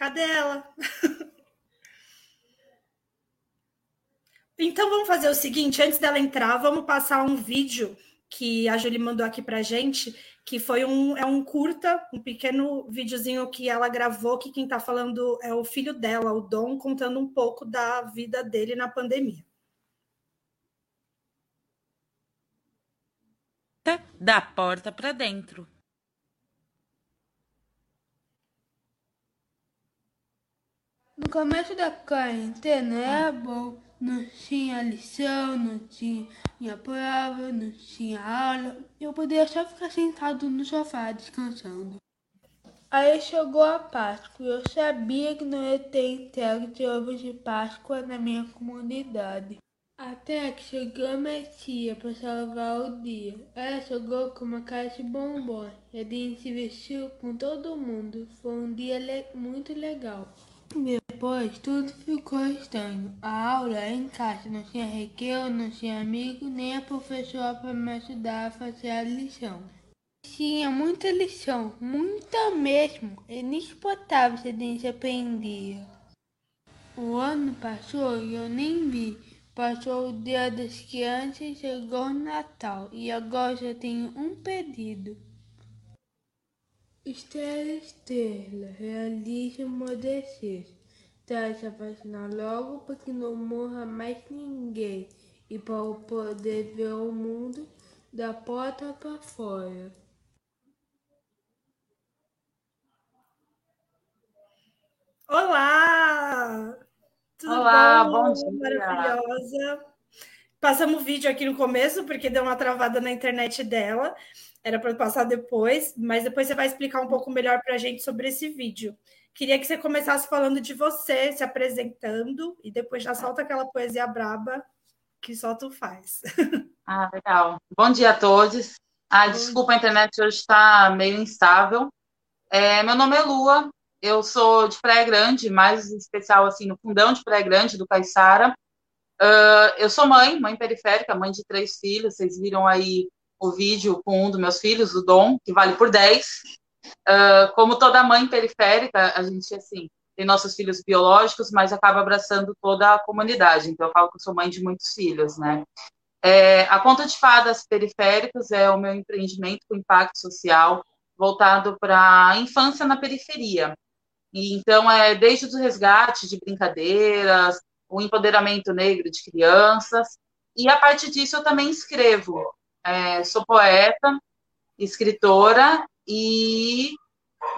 Cadê ela? então vamos fazer o seguinte: antes dela entrar, vamos passar um vídeo que a Julie mandou aqui para gente, que foi um, é um curta, um pequeno videozinho que ela gravou, que quem está falando é o filho dela, o Dom, contando um pouco da vida dele na pandemia. Da porta para dentro. No começo da quarentena era bom. Não tinha lição, não tinha prova, não tinha aula. Eu podia só ficar sentado no sofá descansando. Aí chegou a Páscoa. Eu sabia que não ia ter entrega de ovos de Páscoa na minha comunidade. Até que chegou minha tia para salvar o dia. Ela chegou com uma caixa de bombons. A gente se vestiu com todo mundo. Foi um dia le muito legal. Depois tudo ficou estranho. A aula em casa não tinha recreio, não tinha amigo, nem a professora para me ajudar a fazer a lição. Tinha muita lição, muita mesmo. É se a gente aprendia. O ano passou e eu nem vi. Passou o dia das crianças, chegou o Natal e agora já tenho um pedido. Estrela, estrela, realiza meu desejo. Traz a vacina logo para que não morra mais ninguém e para poder ver o mundo da porta para fora. Olá! Tudo Olá, bom? bom dia. Maravilhosa. Passamos o vídeo aqui no começo, porque deu uma travada na internet dela. Era para passar depois, mas depois você vai explicar um pouco melhor para a gente sobre esse vídeo. Queria que você começasse falando de você, se apresentando, e depois já solta aquela poesia braba que só tu faz. Ah, legal. Bom dia a todos. Ah, desculpa, a internet hoje está meio instável. É, meu nome é Lua, eu sou de Praia Grande, mais especial assim no fundão de Praia Grande, do Caiçara. Uh, eu sou mãe, mãe periférica, mãe de três filhos. Vocês viram aí o vídeo com um dos meus filhos, o Dom, que vale por 10. Uh, como toda mãe periférica, a gente, assim, tem nossos filhos biológicos, mas acaba abraçando toda a comunidade. Então, eu falo que eu sou mãe de muitos filhos, né? É, a Conta de Fadas Periféricos é o meu empreendimento com impacto social voltado para a infância na periferia. E, então, é desde o resgate de brincadeiras, o empoderamento negro de crianças, e a partir disso eu também escrevo. É, sou poeta, escritora e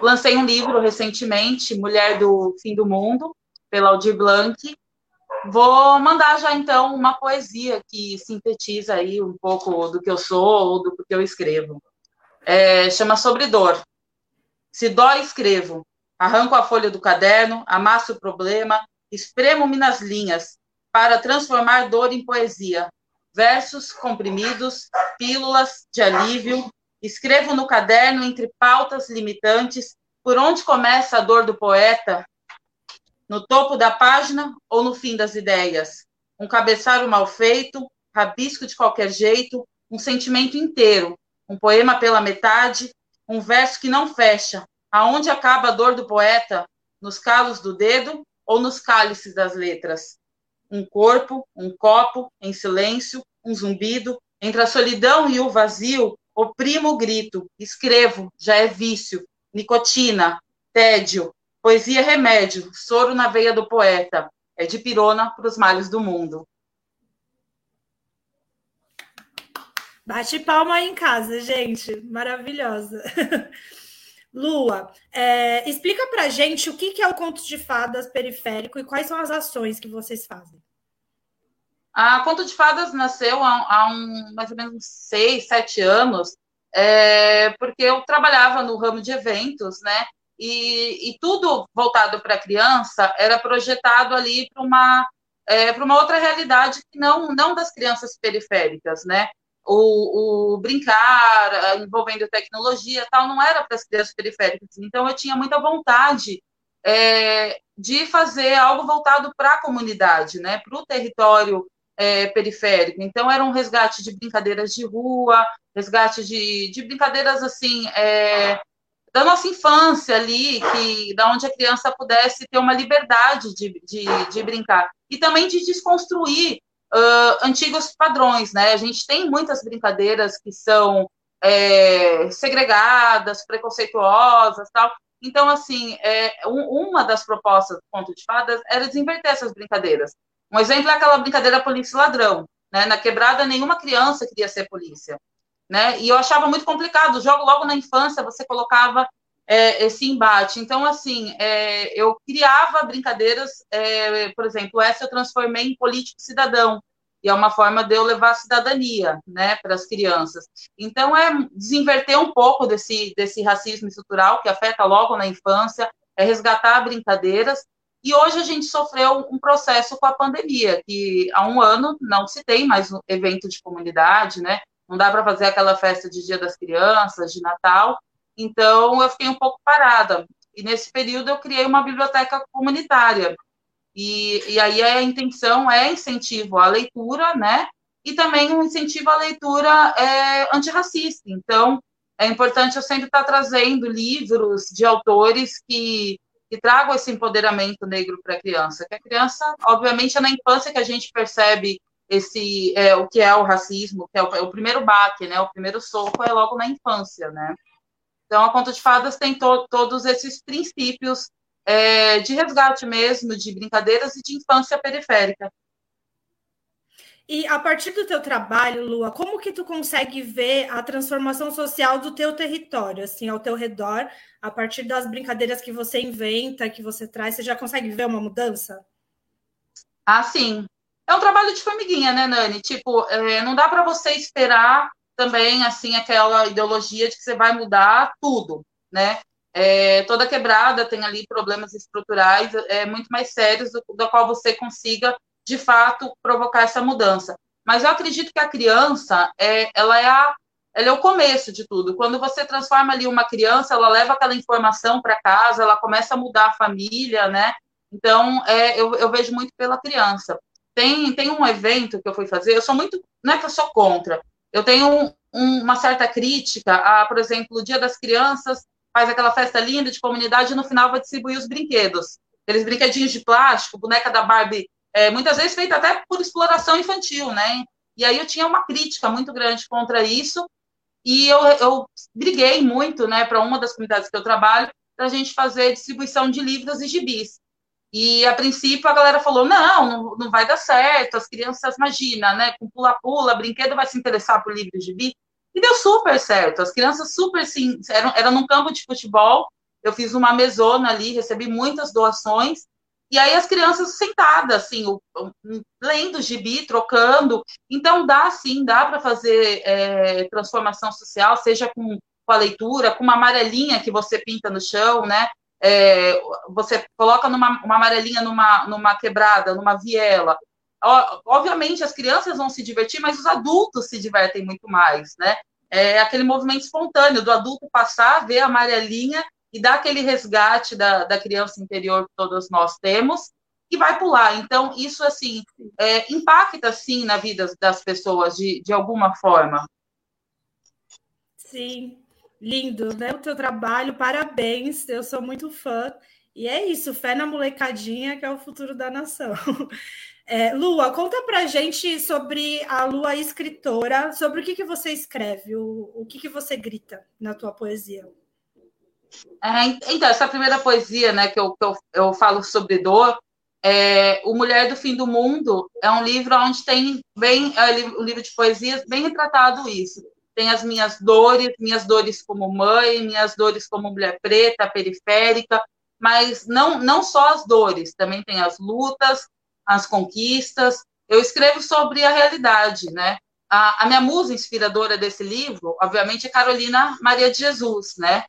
lancei um livro recentemente, Mulher do Fim do Mundo, pela Aldir Blanc. Vou mandar já então uma poesia que sintetiza aí um pouco do que eu sou ou do que eu escrevo. É, chama Sobre Dor. Se dói, escrevo. Arranco a folha do caderno, amasso o problema, espremo-me nas linhas para transformar dor em poesia versos comprimidos, pílulas de alívio. Escrevo no caderno entre pautas limitantes por onde começa a dor do poeta, no topo da página ou no fim das ideias. Um cabeçalho mal feito, rabisco de qualquer jeito, um sentimento inteiro, um poema pela metade, um verso que não fecha. Aonde acaba a dor do poeta? Nos calos do dedo ou nos cálices das letras? Um corpo, um copo, em silêncio, um zumbido, entre a solidão e o vazio, oprimo o grito, escrevo, já é vício, nicotina, tédio, poesia é remédio, soro na veia do poeta, é de pirona para os males do mundo. Bate palma aí em casa, gente, maravilhosa. Lua, é, explica para gente o que é o conto de fadas periférico e quais são as ações que vocês fazem. A Conto de Fadas nasceu há, há um, mais ou menos seis, sete anos, é, porque eu trabalhava no ramo de eventos, né? E, e tudo voltado para a criança era projetado ali para uma, é, para uma outra realidade que não, não das crianças periféricas, né? o, o, brincar envolvendo tecnologia tal não era para as crianças periféricas. Então eu tinha muita vontade é, de fazer algo voltado para a comunidade, né, para o território é, periférico. Então, era um resgate de brincadeiras de rua, resgate de, de brincadeiras assim é, da nossa infância ali, que da onde a criança pudesse ter uma liberdade de, de, de brincar e também de desconstruir uh, antigos padrões, né? A gente tem muitas brincadeiras que são é, segregadas, preconceituosas, tal. Então, assim, é, um, uma das propostas do Conto de Fadas era desinverter essas brincadeiras. Um exemplo é aquela brincadeira polícia-ladrão. Né? Na quebrada, nenhuma criança queria ser polícia. Né? E eu achava muito complicado. Jogo, logo na infância, você colocava é, esse embate. Então, assim, é, eu criava brincadeiras, é, por exemplo, essa eu transformei em político cidadão, e é uma forma de eu levar a cidadania, né, para as crianças. Então, é desinverter um pouco desse, desse racismo estrutural que afeta logo na infância, é resgatar brincadeiras, e hoje a gente sofreu um processo com a pandemia, que há um ano não se tem mais um evento de comunidade, né, não dá para fazer aquela festa de Dia das Crianças, de Natal, então eu fiquei um pouco parada. E nesse período eu criei uma biblioteca comunitária, e, e aí a intenção é incentivo à leitura, né? E também um incentivo à leitura é, antirracista. Então, é importante eu sempre estar trazendo livros de autores que, que tragam esse empoderamento negro para a criança. Que a criança, obviamente, é na infância que a gente percebe esse é, o que é o racismo, que é o, é o, primeiro baque, né? O primeiro soco é logo na infância, né? Então, a Conta de Fadas tem to, todos esses princípios é, de resgate mesmo, de brincadeiras e de infância periférica. E a partir do teu trabalho, Lua, como que tu consegue ver a transformação social do teu território, assim, ao teu redor, a partir das brincadeiras que você inventa, que você traz, você já consegue ver uma mudança? Ah, sim. É um trabalho de formiguinha, né, Nani? Tipo, é, não dá para você esperar também, assim, aquela ideologia de que você vai mudar tudo, né? É, toda quebrada tem ali problemas estruturais é, muito mais sérios do, do qual você consiga, de fato, provocar essa mudança. Mas eu acredito que a criança, é, ela, é a, ela é o começo de tudo. Quando você transforma ali uma criança, ela leva aquela informação para casa, ela começa a mudar a família, né? Então, é, eu, eu vejo muito pela criança. Tem, tem um evento que eu fui fazer, eu sou muito, não é que eu sou contra, eu tenho um, um, uma certa crítica a, por exemplo, o Dia das Crianças, faz aquela festa linda de comunidade e no final vai distribuir os brinquedos. Aqueles brinquedinhos de plástico, boneca da Barbie, é, muitas vezes feita até por exploração infantil, né? E aí eu tinha uma crítica muito grande contra isso, e eu, eu briguei muito, né, para uma das comunidades que eu trabalho, para a gente fazer distribuição de livros e gibis. E a princípio a galera falou: não, não, não vai dar certo, as crianças, imagina, né, com pula-pula, brinquedo vai se interessar por livro e gibi. E deu super certo. As crianças super sim, eram, eram num campo de futebol. Eu fiz uma mesona ali, recebi muitas doações. E aí as crianças sentadas, assim, o, lendo gibi, trocando. Então dá sim, dá para fazer é, transformação social, seja com, com, a leitura, com uma amarelinha que você pinta no chão, né? É, você coloca numa, uma amarelinha numa, numa quebrada, numa viela, obviamente as crianças vão se divertir, mas os adultos se divertem muito mais, né? É aquele movimento espontâneo do adulto passar, ver a amarelinha e dar aquele resgate da, da criança interior que todos nós temos e vai pular. Então, isso, assim, é, impacta, sim, na vida das pessoas de, de alguma forma. Sim, lindo, né? O teu trabalho, parabéns, eu sou muito fã. E é isso, fé na molecadinha, que é o futuro da nação. É, Lua, conta pra gente sobre a Lua escritora, sobre o que, que você escreve, o, o que, que você grita na tua poesia. É, então, essa primeira poesia né, que, eu, que eu, eu falo sobre dor, é, O Mulher do Fim do Mundo, é um livro onde tem bem, é, um livro de poesias bem retratado isso. Tem as minhas dores, minhas dores como mãe, minhas dores como mulher preta, periférica, mas não, não só as dores, também tem as lutas, as conquistas. Eu escrevo sobre a realidade, né? A, a, minha musa inspiradora desse livro, obviamente, é Carolina Maria de Jesus, né?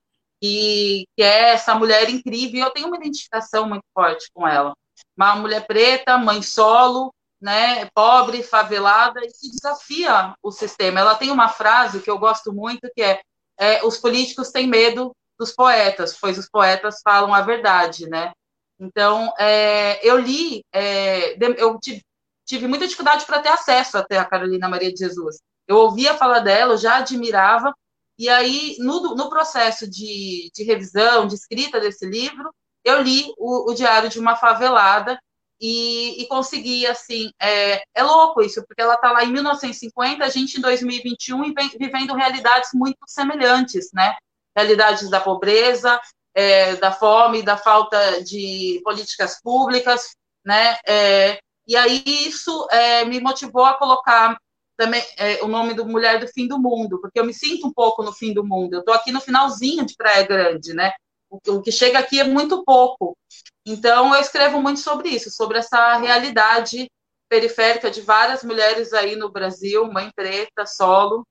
E, que é essa mulher incrível. Eu tenho uma identificação muito forte com ela. Uma mulher preta, mãe solo, né? Pobre, favelada e que desafia o sistema. Ela tem uma frase que eu gosto muito que é, é os políticos têm medo dos poetas, pois os poetas falam a verdade, né? Então, é, eu li, é, eu tive, tive muita dificuldade para ter acesso até a Carolina Maria de Jesus. Eu ouvia falar dela, eu já admirava, e aí, no, no processo de, de, revisão, de escrita desse livro, eu li o, o Diário de uma Favelada e, e consegui, assim, é, é louco isso, porque ela está lá em 1950, a gente em 2021 e vem, vivendo realidades muito semelhantes, né? Realidades da pobreza, é, da fome, da falta de políticas públicas, né? É, e aí isso é, me motivou a colocar também é, o nome do Mulher do Fim do Mundo, porque eu me sinto um pouco no fim do mundo. Eu estou aqui no finalzinho de Praia Grande, né? O, o, que chega aqui é muito pouco. Então eu escrevo muito sobre isso, sobre essa realidade periférica de várias mulheres aí no Brasil, mãe preta, solo.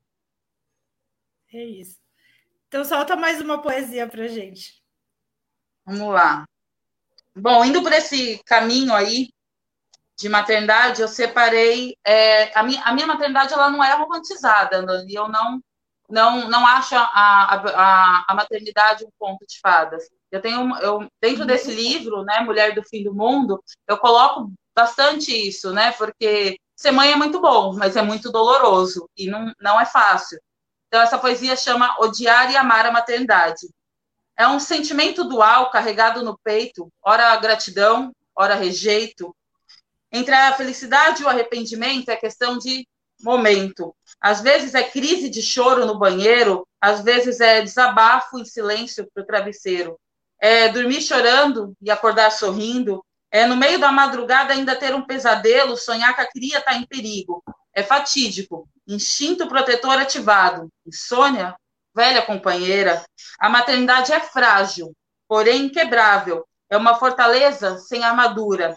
É isso. Então solta mais uma poesia para gente. Vamos lá. Bom, indo por esse caminho aí de maternidade, eu separei. É, a, minha, a minha maternidade ela não é romantizada, e eu não não não acho a, a, a maternidade um conto de fadas. Eu tenho eu dentro desse livro, né, Mulher do Fim do Mundo, eu coloco bastante isso, né, porque ser mãe é muito bom, mas é muito doloroso e não não é fácil. Então essa poesia chama Odiar e Amar a Maternidade. É um sentimento dual carregado no peito, ora gratidão, ora rejeito, entre a felicidade e o arrependimento é questão de momento. Às vezes é crise de choro no banheiro, às vezes é desabafo em silêncio para o travesseiro. É dormir chorando e acordar sorrindo. É no meio da madrugada ainda ter um pesadelo, sonhar que a cria está em perigo. É fatídico. Instinto protetor ativado. Insônia, velha companheira. A maternidade é frágil, porém inquebrável. É uma fortaleza sem armadura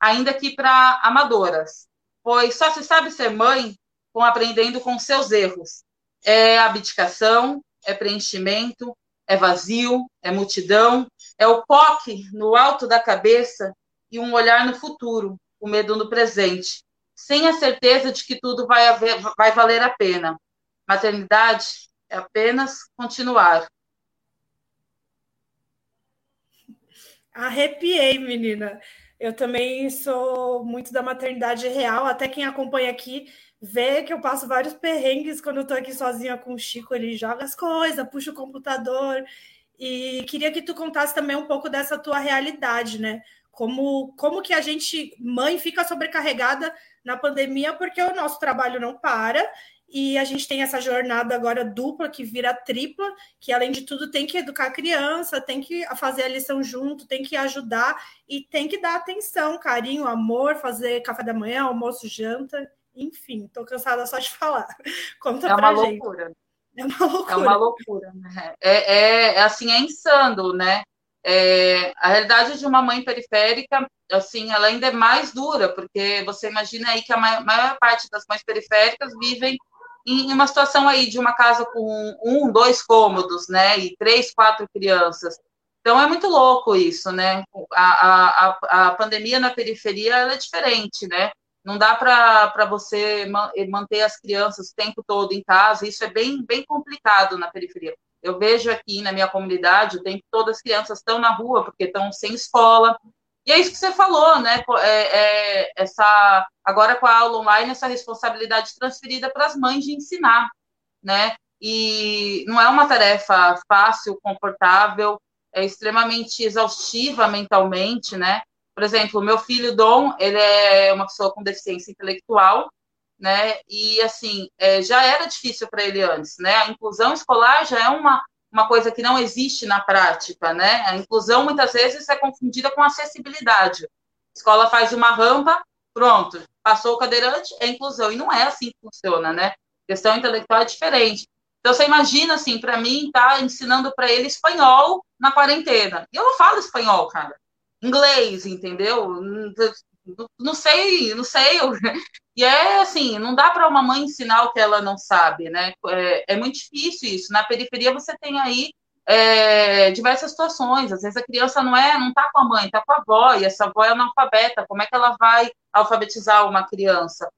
ainda que para amadoras, pois só se sabe ser mãe com aprendendo com seus erros. É abdicação, é preenchimento, é vazio, é multidão, é o coque no alto da cabeça e um olhar no futuro, o medo no presente, sem a certeza de que tudo vai, haver, vai valer a pena. Maternidade é apenas continuar. Arrepiei, menina. Eu também sou muito da maternidade real, até quem acompanha aqui vê que eu passo vários perrengues quando eu tô aqui sozinha com o Chico, ele joga as coisas, puxa o computador. E queria que tu contasse também um pouco dessa tua realidade, né? Como, como que a gente, mãe, fica sobrecarregada na pandemia porque o nosso trabalho não para e a gente tem essa jornada agora dupla que vira tripla, que além de tudo tem que educar a criança, tem que fazer a lição junto, tem que ajudar e tem que dar atenção, carinho, amor, fazer café da manhã, almoço, janta, enfim, tô cansada só de falar. Conta é pra uma gente. loucura. É uma loucura. É uma loucura, né? É, é, é assim, é insano, né? É, a realidade de uma mãe periférica, assim, ela ainda é mais dura, porque você imagina aí que a maior parte das mães periféricas vivem em uma situação aí de uma casa com um, dois cômodos, né, e três, quatro crianças. Então é muito louco isso, né? A, a, a pandemia na periferia ela é diferente, né? Não dá para você manter as crianças o tempo todo em casa, isso é bem, bem complicado na periferia. Eu vejo aqui na minha comunidade, o tempo todo as crianças estão na rua porque estão sem escola, e é isso que você falou, né? É, é, essa, agora com a aula online, essa responsabilidade transferida para as mães de ensinar, né? E não é uma tarefa fácil, confortável, é extremamente exaustiva mentalmente, né? Por exemplo, meu filho Dom, ele é uma pessoa com deficiência intelectual, né? E assim, é, já era difícil para ele antes, né? A inclusão escolar já é uma uma coisa que não existe na prática, né? A inclusão muitas vezes é confundida com acessibilidade. A escola faz uma rampa, pronto, passou o cadeirante, é inclusão. E não é assim que funciona, né? A questão intelectual é diferente. Então, você imagina, assim, para mim, tá ensinando para ele espanhol na quarentena. E eu não falo espanhol, cara. Inglês, entendeu? Não sei, não sei. E é assim, não dá para uma mãe ensinar o que ela não sabe, né? É, é muito difícil isso. Na periferia você tem aí é, diversas situações. Às vezes a criança não é, não está com a mãe, está com a avó, e essa avó é analfabeta. Como é que ela vai alfabetizar uma criança?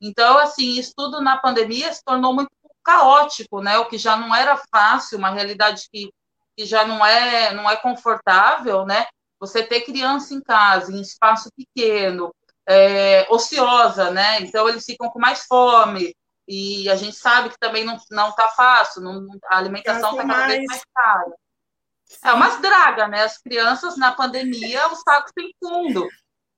Então, assim, isso tudo na pandemia se tornou muito caótico, né? O que já não era fácil, uma realidade que, que já não é, não é confortável, né? Você ter criança em casa, em espaço pequeno, é, ociosa, né? Então eles ficam com mais fome. E a gente sabe que também não está fácil, não, a alimentação está cada vez mais cara. É umas draga, né? As crianças na pandemia, o saco sem fundo.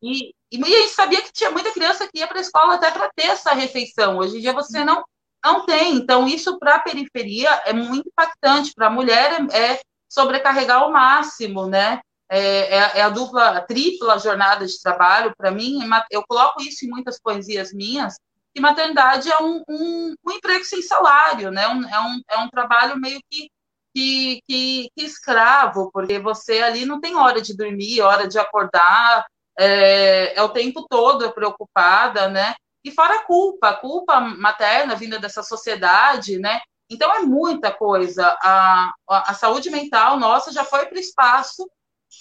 E, e, a gente sabia que tinha muita criança que ia para a escola até para ter essa refeição. Hoje em dia você não, não tem. Então, isso para a periferia é muito impactante. Para a mulher é, é, sobrecarregar ao máximo, né? É, é, é, a dupla, a tripla jornada de trabalho. Para mim, eu coloco isso em muitas poesias minhas, que maternidade é um, um, um emprego sem salário, né? Um, é, um, é um trabalho meio que que, que, que, escravo, porque você ali não tem hora de dormir, hora de acordar, é, é o tempo todo preocupada, né? E fora a culpa, a culpa materna vinda dessa sociedade, né? Então é muita coisa. A, a, a saúde mental nossa já foi para o espaço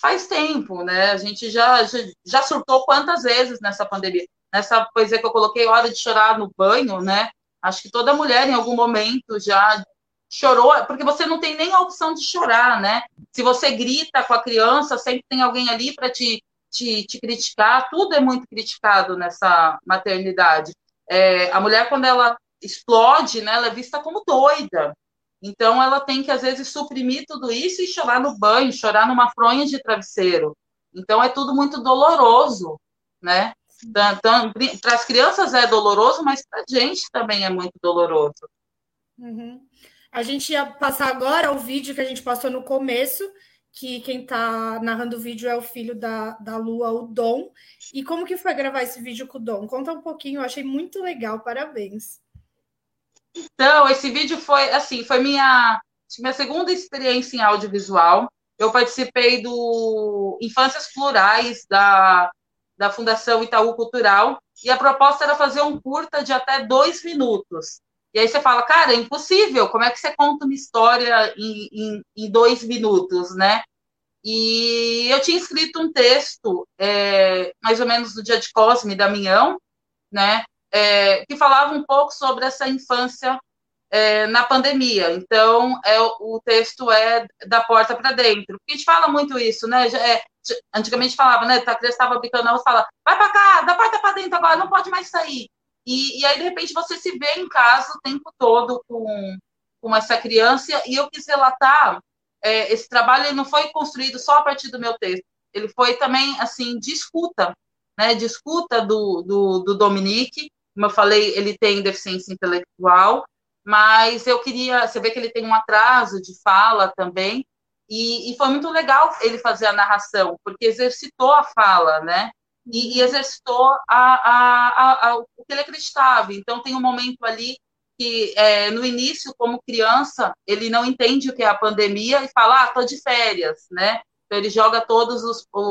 faz tempo, né? A gente já, já, já surtou quantas vezes nessa pandemia. Nessa poesia que eu coloquei, hora de chorar no banho, né? Acho que toda mulher em algum momento já chorou, porque você não tem nem a opção de chorar, né? Se você grita com a criança, sempre tem alguém ali para te te, te criticar, tudo é muito criticado nessa maternidade. É, a mulher, quando ela explode, né, ela é vista como doida. Então, ela tem que, às vezes, suprimir tudo isso e chorar no banho, chorar numa fronha de travesseiro. Então, é tudo muito doloroso, né? Para as crianças é doloroso, mas para a gente também é muito doloroso. Uhum. A gente ia passar agora o vídeo que a gente passou no começo, que quem está narrando o vídeo é o filho da, da Lua, o Dom. E como que foi gravar esse vídeo com o Dom? Conta um pouquinho, eu achei muito legal, parabéns. Então, esse vídeo foi assim, foi minha, minha segunda experiência em audiovisual. Eu participei do Infâncias Plurais da, da Fundação Itaú Cultural, e a proposta era fazer um curta de até dois minutos. E aí você fala, cara, é impossível, como é que você conta uma história em, em, em dois minutos, né? E eu tinha escrito um texto, é, mais ou menos no dia de Cosme, da Minhão, né? É, que falava um pouco sobre essa infância é, na pandemia. Então, é, o texto é da porta para dentro. Porque a gente fala muito isso, né? É, antigamente falava, né? A criança estava brincando na rua, fala, vai para cá, da porta para dentro agora, não pode mais sair. E, e aí, de repente, você se vê em casa o tempo todo com, com essa criança. E eu quis relatar, é, esse trabalho ele não foi construído só a partir do meu texto. Ele foi também, assim, de escuta, né? De escuta do, do, do Dominique. Como eu falei, ele tem deficiência intelectual, mas eu queria, você vê que ele tem um atraso de fala também, e, e, foi muito legal ele fazer a narração, porque exercitou a fala, né? e, e exercitou a, a, a, o que ele acreditava. Então, tem um momento ali que, é, no início, como criança, ele não entende o que é a pandemia e fala, ah, tô de férias, né? Então, ele joga todas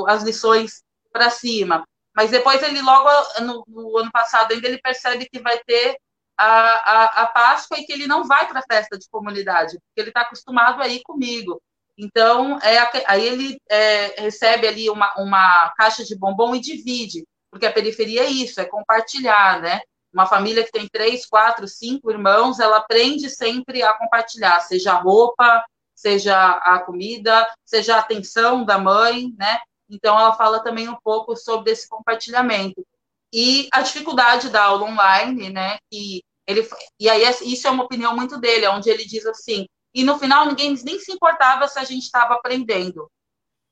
as lições para cima. Mas depois ele logo, no, no, ano passado, ainda ele percebe que vai ter a, a, a Páscoa e que ele não vai para a festa de comunidade, porque ele está acostumado a ir comigo. Então, é, aí ele é, recebe ali uma, uma caixa de bombom e divide, porque a periferia é isso, é compartilhar, né? Uma família que tem três, quatro, cinco irmãos, ela aprende sempre a compartilhar, seja a roupa, seja a comida, seja a atenção da mãe, né? Então, ela fala também um pouco sobre esse compartilhamento. E a dificuldade da aula online, né? E, ele, e aí, isso é uma opinião muito dele, onde ele diz assim: e no final ninguém nem se importava se a gente estava aprendendo.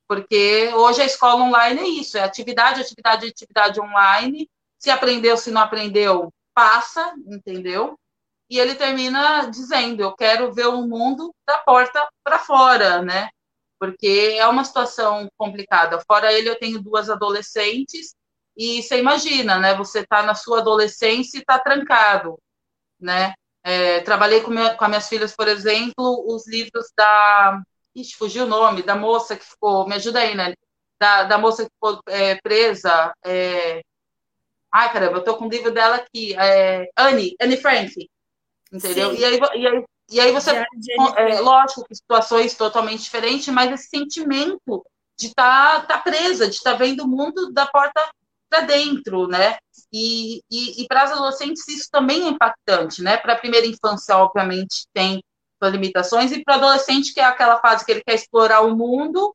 Porque hoje a escola online é isso, é atividade, atividade, atividade online. Se aprendeu, se não aprendeu, passa, entendeu? E ele termina dizendo: Eu quero ver o mundo da porta para fora, né? Porque é uma situação complicada. Fora ele, eu tenho duas adolescentes, e você imagina, né? Você está na sua adolescência e está trancado, né? É, trabalhei com, minha, com as minhas filhas, por exemplo, os livros da. Ixi, fugiu o nome, da moça que ficou. Me ajuda aí, né? Da, da moça que ficou é, presa. É... Ai, caramba, eu tô com o livro dela aqui. É... Anne, Anne Frank. Entendeu? E aí, e aí, e aí você. É, lógico situações totalmente diferentes, mas esse sentimento de estar tá, tá presa, de estar tá vendo o mundo da porta para dentro, né? E, e, e para as adolescentes isso também é impactante, né? Para a primeira infância, obviamente, tem suas limitações, e para o adolescente, que é aquela fase que ele quer explorar o mundo,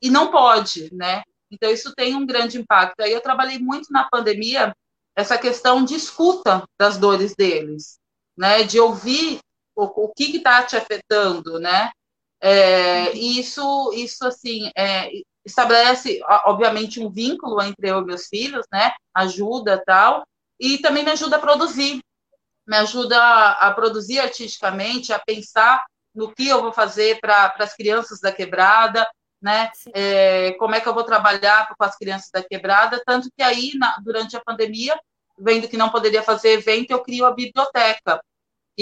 e não pode, né? Então, isso tem um grande impacto. Aí eu trabalhei muito na pandemia essa questão de escuta das dores deles, né? De ouvir o, o que está te afetando, né? É, isso, isso assim, é, estabelece, obviamente, um vínculo entre eu e meus filhos, né? Ajuda tal, e também me ajuda a produzir, me ajuda a, a produzir artisticamente, a pensar no que eu vou fazer para as crianças da quebrada, né? É, como é que eu vou trabalhar com as crianças da quebrada? Tanto que aí, na, durante a pandemia, vendo que não poderia fazer evento, eu crio a biblioteca.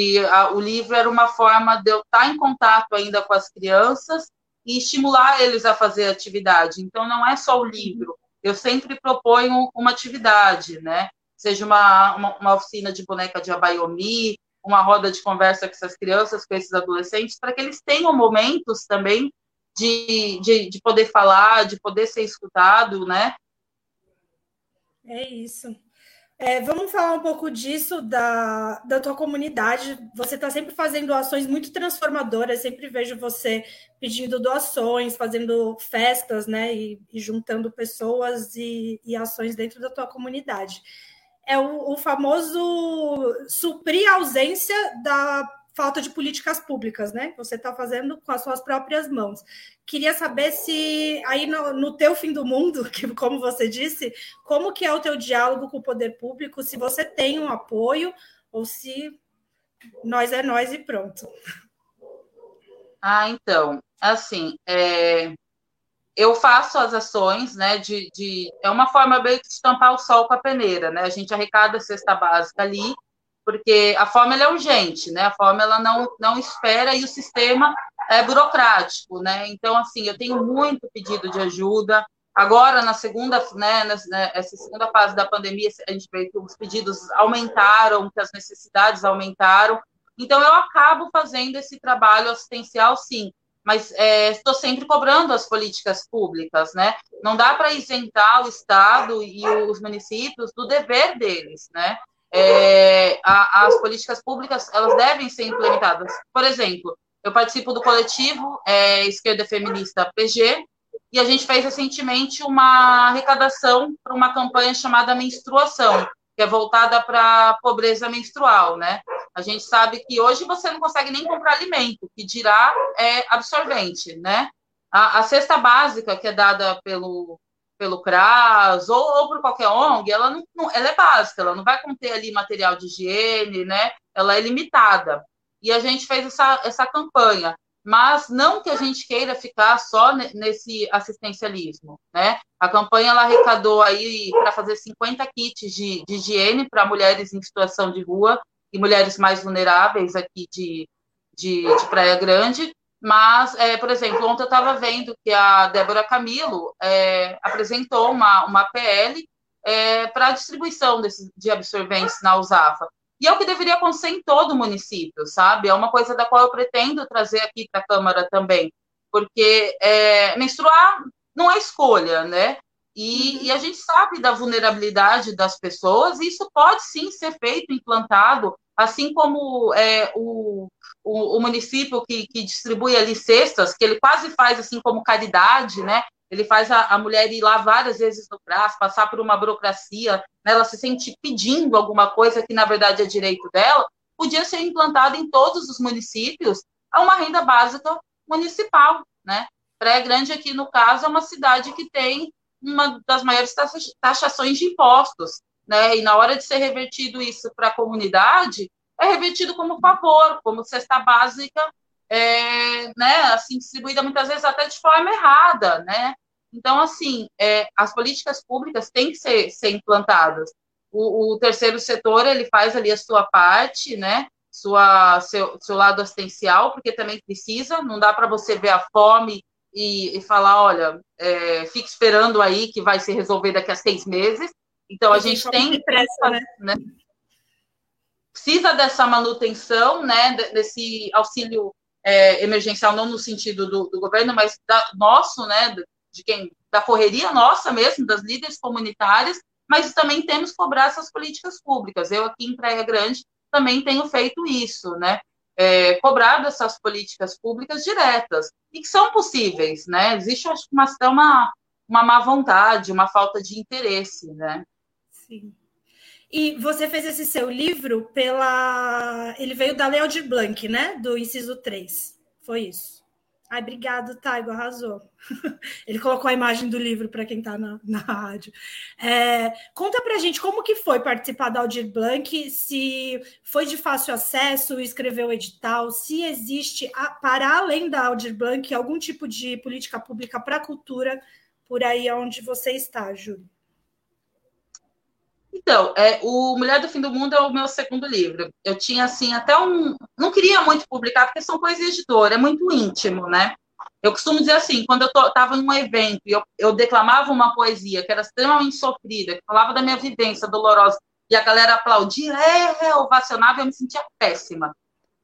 E a, o livro era uma forma de eu estar em contato ainda com as crianças e estimular eles a fazer atividade. Então, não é só o livro. Eu sempre proponho uma atividade, né? Seja uma, uma, uma oficina de boneca de abaiomi, uma roda de conversa com essas crianças, com esses adolescentes, para que eles tenham momentos também de, de, de poder falar, de poder ser escutado, né? É isso. É, vamos falar um pouco disso, da, da tua comunidade. Você está sempre fazendo ações muito transformadoras, sempre vejo você pedindo doações, fazendo festas, né? E, e juntando pessoas e, e, ações dentro da tua comunidade. É o, o famoso suprir a ausência da falta de políticas públicas, né? Você está fazendo com as suas próprias mãos. Queria saber se aí no, no, teu fim do mundo, que como você disse, como que é o teu diálogo com o poder público, se você tem um apoio ou se nós é nós e pronto. Ah, então, assim, é, eu faço as ações, né, de, de, é uma forma bem de estampar o sol com a peneira, né, a gente arrecada a cesta básica ali, porque a forma é urgente, né? A forma ela não, não espera e o sistema é burocrático, né? Então, assim, eu tenho muito pedido de ajuda. Agora, na segunda, né, nessa né, segunda fase da pandemia, a gente vê que os pedidos aumentaram, que as necessidades aumentaram. Então, eu acabo fazendo esse trabalho assistencial, sim, mas é, estou sempre cobrando as políticas públicas, né? Não dá para isentar o Estado e os municípios do dever deles, né? é, a, as políticas públicas elas devem ser implementadas. Por exemplo, eu participo do coletivo é, Esquerda Feminista PG e a gente fez recentemente uma arrecadação para uma campanha chamada Menstruação, que é voltada para a pobreza menstrual, né? A gente sabe que hoje você não consegue nem comprar alimento, que dirá é absorvente, né? A, a cesta básica que é dada pelo pelo CRAS ou, ou por qualquer ONG, ela, não, ela é básica, ela não vai conter ali material de higiene, né? Ela é limitada. E a gente fez essa, essa campanha, mas não que a gente queira ficar só nesse assistencialismo, né? A campanha ela arrecadou aí para fazer 50 kits de, de higiene para mulheres em situação de rua e mulheres mais vulneráveis aqui de, de, de Praia Grande, mas, é, por exemplo, ontem eu estava vendo que a Débora Camilo é, apresentou uma, uma PL é, para a distribuição desse, de absorventes na USAFA. E é o que deveria acontecer em todo o município, sabe? É uma coisa da qual eu pretendo trazer aqui para a Câmara também, porque é, menstruar não é escolha, né? E, uhum. e, a gente sabe da vulnerabilidade das pessoas, e isso pode sim ser feito, implantado, assim como é, o, o, o, município que, que, distribui ali cestas, que ele quase faz assim como caridade, né? Ele faz a, a mulher ir lá várias vezes no prazo, passar por uma burocracia, né? ela se sente pedindo alguma coisa que na verdade é direito dela, podia ser implantado em todos os municípios a uma renda básica municipal, né? Praia Grande aqui no caso é uma cidade que tem uma das maiores taxações de impostos, né? E na hora de ser revertido isso para a comunidade, é revertido como favor, como cesta básica, é, né? Assim distribuída muitas vezes até de forma errada, né? Então, assim, é, as políticas públicas têm que ser, ser implantadas. O, o, terceiro setor ele faz ali a sua parte, né? Sua, seu, seu lado assistencial, porque também precisa. Não dá para você ver a fome e, e falar, olha, é, fique esperando aí que vai se resolver daqui a seis meses. Então, a gente tem pressa, né? né? Precisa dessa manutenção, né? Desse auxílio é, emergencial, não no sentido do, do governo, mas da, nosso, né? De quem, da correria nossa mesmo, das líderes comunitárias, mas também temos que cobrar essas políticas públicas. Eu aqui em Praia Grande também tenho feito isso, né? é, cobrado essas políticas públicas diretas, e que são possíveis, né? Existe, acho uma, uma, uma má vontade, uma falta de interesse, né? Sim. E você fez esse seu livro pela. Ele veio da Leo de Blanc, né? Do inciso 3. Foi isso. Ai, obrigado, Taigo, arrasou. Ele colocou a imagem do livro para quem está na, na rádio. É, conta para gente como que foi participar da Aldir Blanc, se foi de fácil acesso, escreveu o edital, se existe, para além da Aldir Blanc, algum tipo de política pública para a cultura por aí onde você está, Júlio. Então, é, o Mulher do Fim do Mundo é o meu segundo livro. Eu tinha, assim, até um. Não queria muito publicar, porque são poesias de dor, é muito íntimo, né? Eu costumo dizer assim, quando eu estava num evento e eu, eu declamava uma poesia que era extremamente sofrida, que falava da minha vivência dolorosa, e a galera aplaudia, é, é, ovacionava, eu me sentia péssima,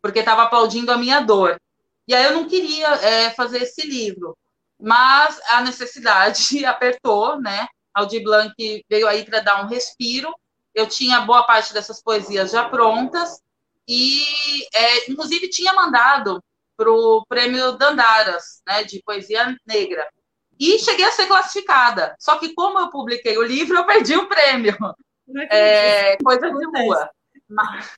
porque estava aplaudindo a minha dor. E aí eu não queria é, fazer esse livro, mas a necessidade apertou, né? Aldir Blanc veio aí para dar um respiro. Eu tinha boa parte dessas poesias já prontas e, é, inclusive, tinha mandado para o prêmio Dandaras, né, de poesia negra. E cheguei a ser classificada. Só que, como eu publiquei o livro, eu perdi o prêmio. É, coisa de rua. Mas,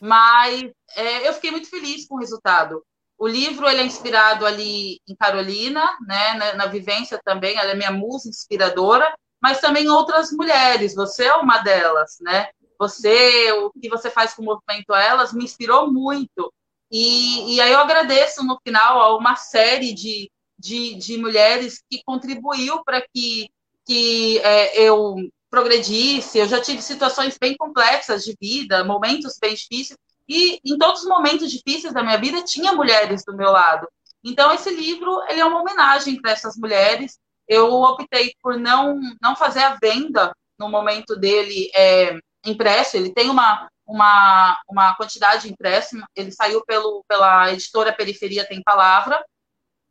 mas é, eu fiquei muito feliz com o resultado. O livro ele é inspirado ali em Carolina, né, na, na, vivência também. Ela é minha musa inspiradora mas também outras mulheres. Você é uma delas, né? Você, o que você faz com o movimento Elas me inspirou muito. E, e aí eu agradeço no final a uma série de, de, de mulheres que contribuiu para que, que é, eu progredisse. Eu já tive situações bem complexas de vida, momentos bem difíceis, e em todos os momentos difíceis da minha vida tinha mulheres do meu lado. Então esse livro ele é uma homenagem para essas mulheres eu optei por não, não fazer a venda no momento dele é, impresso. Ele tem uma, uma, uma quantidade impressa, ele saiu pelo, pela editora Periferia Tem Palavra,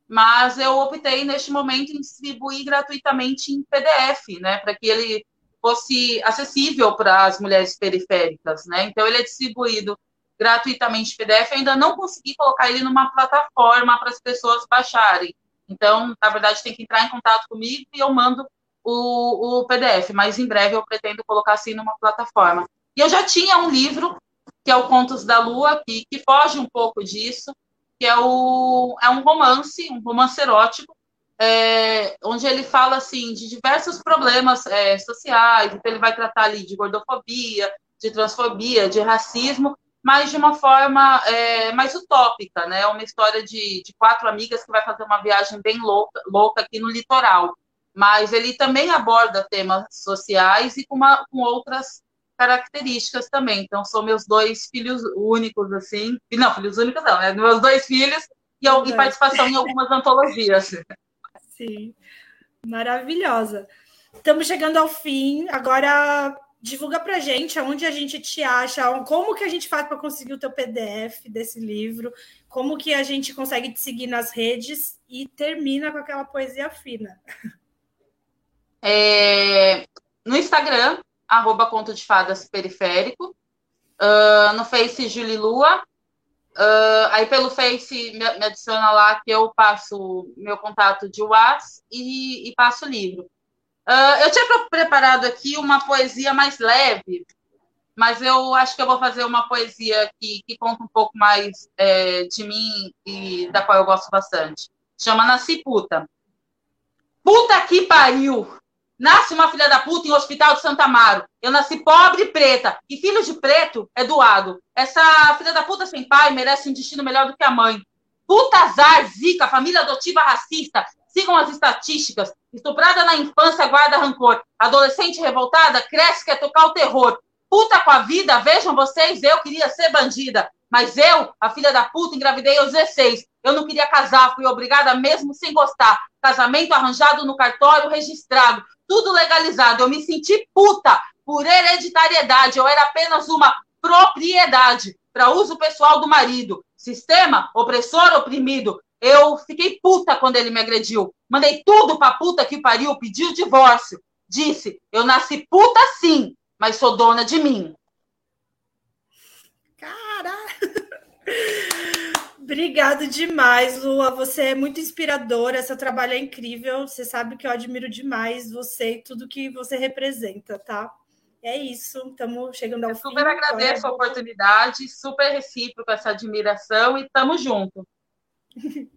mas eu optei neste momento em distribuir gratuitamente em PDF, né, para que ele fosse acessível para as mulheres periféricas, né? Então ele é distribuído gratuitamente em PDF. Eu ainda não consegui colocar ele numa plataforma para as pessoas baixarem. Então, na verdade, tem que entrar em contato comigo e eu mando o, o PDF, mas em breve eu pretendo colocar assim numa plataforma. E eu já tinha um livro, que é o Contos da Lua, que, que foge um pouco disso, que é, o, é um romance, um romance erótico, é, onde ele fala assim de diversos problemas é, sociais, então ele vai tratar ali de gordofobia, de transfobia, de racismo, mas de uma forma é, mais utópica, né? Uma história de, de, quatro amigas que vai fazer uma viagem bem louca, louca aqui no litoral. Mas ele também aborda temas sociais e com, uma, com outras características também. Então, são meus dois filhos únicos, assim. Não, filhos únicos não, né? Meus dois filhos e, e participação em algumas antologias. Sim, maravilhosa. Estamos chegando ao fim. Agora divulga para gente aonde a gente te acha, como que a gente faz para conseguir o teu PDF desse livro, como que a gente consegue te seguir nas redes e termina com aquela poesia fina. É, no Instagram, arroba Conto de Fadas Periférico, uh, no Face Julilua, uh, aí pelo Face me, me, adiciona lá que eu passo meu contato de WhatsApp e, e passo o livro. Uh, eu tinha preparado aqui uma poesia mais leve, mas eu acho que eu vou fazer uma poesia que, que conta um pouco mais é, de mim e da qual eu gosto bastante. Chama Nasci Puta. Puta que pariu! Nasce uma filha da puta em um hospital de Santa Amaro. Eu nasci pobre e preta. E filho de preto é doado. Essa filha da puta sem pai merece um destino melhor do que a mãe. Puta azar, zica, família adotiva racista, Sigam as estatísticas. Estuprada na infância guarda rancor. Adolescente revoltada cresce quer tocar o terror. Puta com a vida, vejam vocês, eu queria ser bandida. Mas eu, a filha da puta, engravidei aos 16. Eu não queria casar, fui obrigada mesmo sem gostar. Casamento arranjado no cartório registrado. Tudo legalizado. Eu me senti puta por hereditariedade. Eu era apenas uma propriedade para uso pessoal do marido. Sistema opressor oprimido. Eu fiquei puta quando ele me agrediu. Mandei tudo pra puta que pariu, pedi o divórcio. Disse: eu nasci puta sim, mas sou dona de mim. Caralho! Obrigado demais, Lua. Você é muito inspiradora, seu trabalho é incrível. Você sabe que eu admiro demais você e tudo que você representa, tá? É isso, estamos chegando ao eu fim. Super agradeço agora. a oportunidade, super recíproco essa admiração e estamos juntos.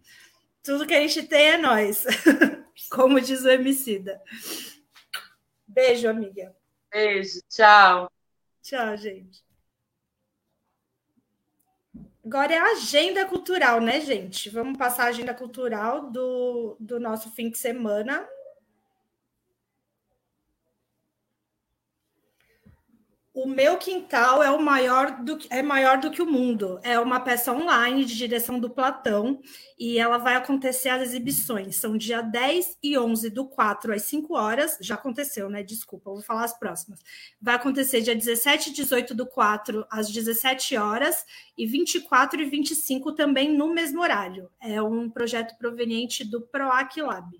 tudo que a gente tem é nós, como diz o Emicida. Beijo, amiga. Beijo, tchau. Tchau, gente. Agora é a agenda cultural, né, gente? Vamos passar a agenda cultural do, do nosso fim de semana. O meu quintal é o maior do é maior do que o mundo. É uma peça online de direção do Platão e ela vai acontecer as exibições. São dia 10 e 11 do 4 às 5 horas. Já aconteceu, né? Desculpa, vou falar as próximas. Vai acontecer dia 17 e 18 do 4 às 17 horas e 24 e 25 também no mesmo horário. É um projeto proveniente do PROAC Lab.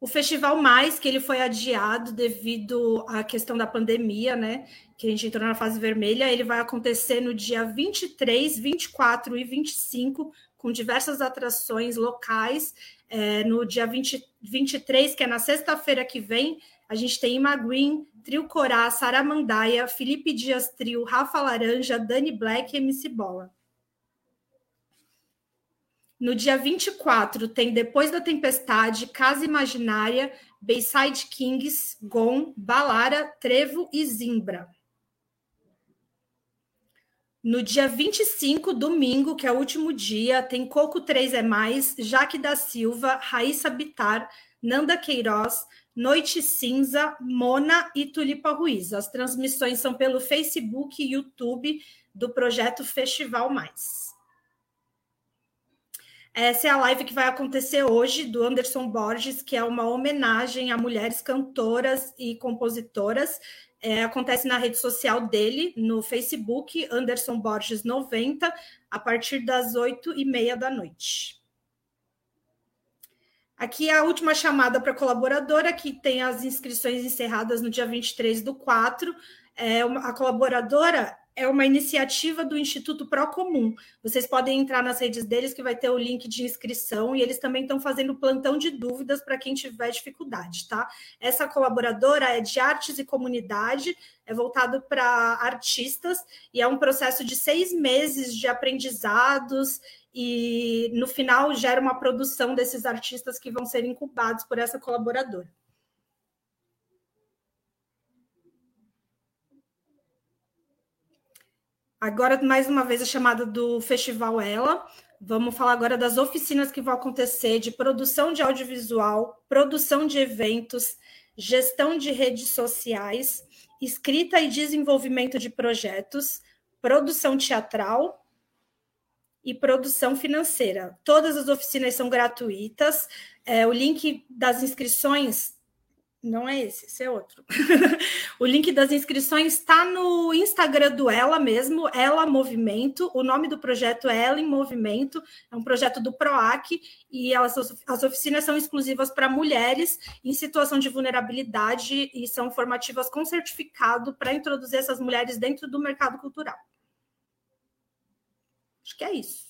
O Festival Mais, que ele foi adiado devido à questão da pandemia, né? Que a gente entrou na fase vermelha, ele vai acontecer no dia 23, 24 e 25, com diversas atrações locais. É, no dia 20, 23, que é na sexta-feira que vem, a gente tem Ima Trio Corá, Sara Mandaia, Felipe Dias Trio, Rafa Laranja, Dani Black e MC Bola. No dia 24, tem Depois da Tempestade, Casa Imaginária, Bayside Kings, Gon, Balara, Trevo e Zimbra. No dia 25, domingo, que é o último dia, tem Coco 3 é Mais, Jaque da Silva, Raíssa Bitar, Nanda Queiroz, Noite Cinza, Mona e Tulipa Ruiz. As transmissões são pelo Facebook e YouTube do projeto Festival Mais. Essa é a live que vai acontecer hoje do Anderson Borges, que é uma homenagem a mulheres cantoras e compositoras. É, acontece na rede social dele, no Facebook, Anderson Borges 90, a partir das 8 e meia da noite. Aqui é a última chamada para colaboradora, que tem as inscrições encerradas no dia 23 do 4. É, uma, a colaboradora é uma iniciativa do Instituto Procomum. Vocês podem entrar nas redes deles, que vai ter o link de inscrição, e eles também estão fazendo plantão de dúvidas para quem tiver dificuldade, tá? Essa colaboradora é de artes e comunidade, é voltado para artistas, e é um processo de seis meses de aprendizados, e no final gera uma produção desses artistas que vão ser incubados por essa colaboradora. Agora, mais uma vez, a chamada do Festival Ela. Vamos falar agora das oficinas que vão acontecer de produção de audiovisual, produção de eventos, gestão de redes sociais, escrita e desenvolvimento de projetos, produção teatral e produção financeira. Todas as oficinas são gratuitas. É, o link das inscrições não é esse, esse é outro. o link das inscrições está no Instagram do Ela mesmo, Ela Movimento. O nome do projeto é Ela em Movimento, é um projeto do PROAC e elas, as oficinas são exclusivas para mulheres em situação de vulnerabilidade e são formativas com certificado para introduzir essas mulheres dentro do mercado cultural. Acho que é isso.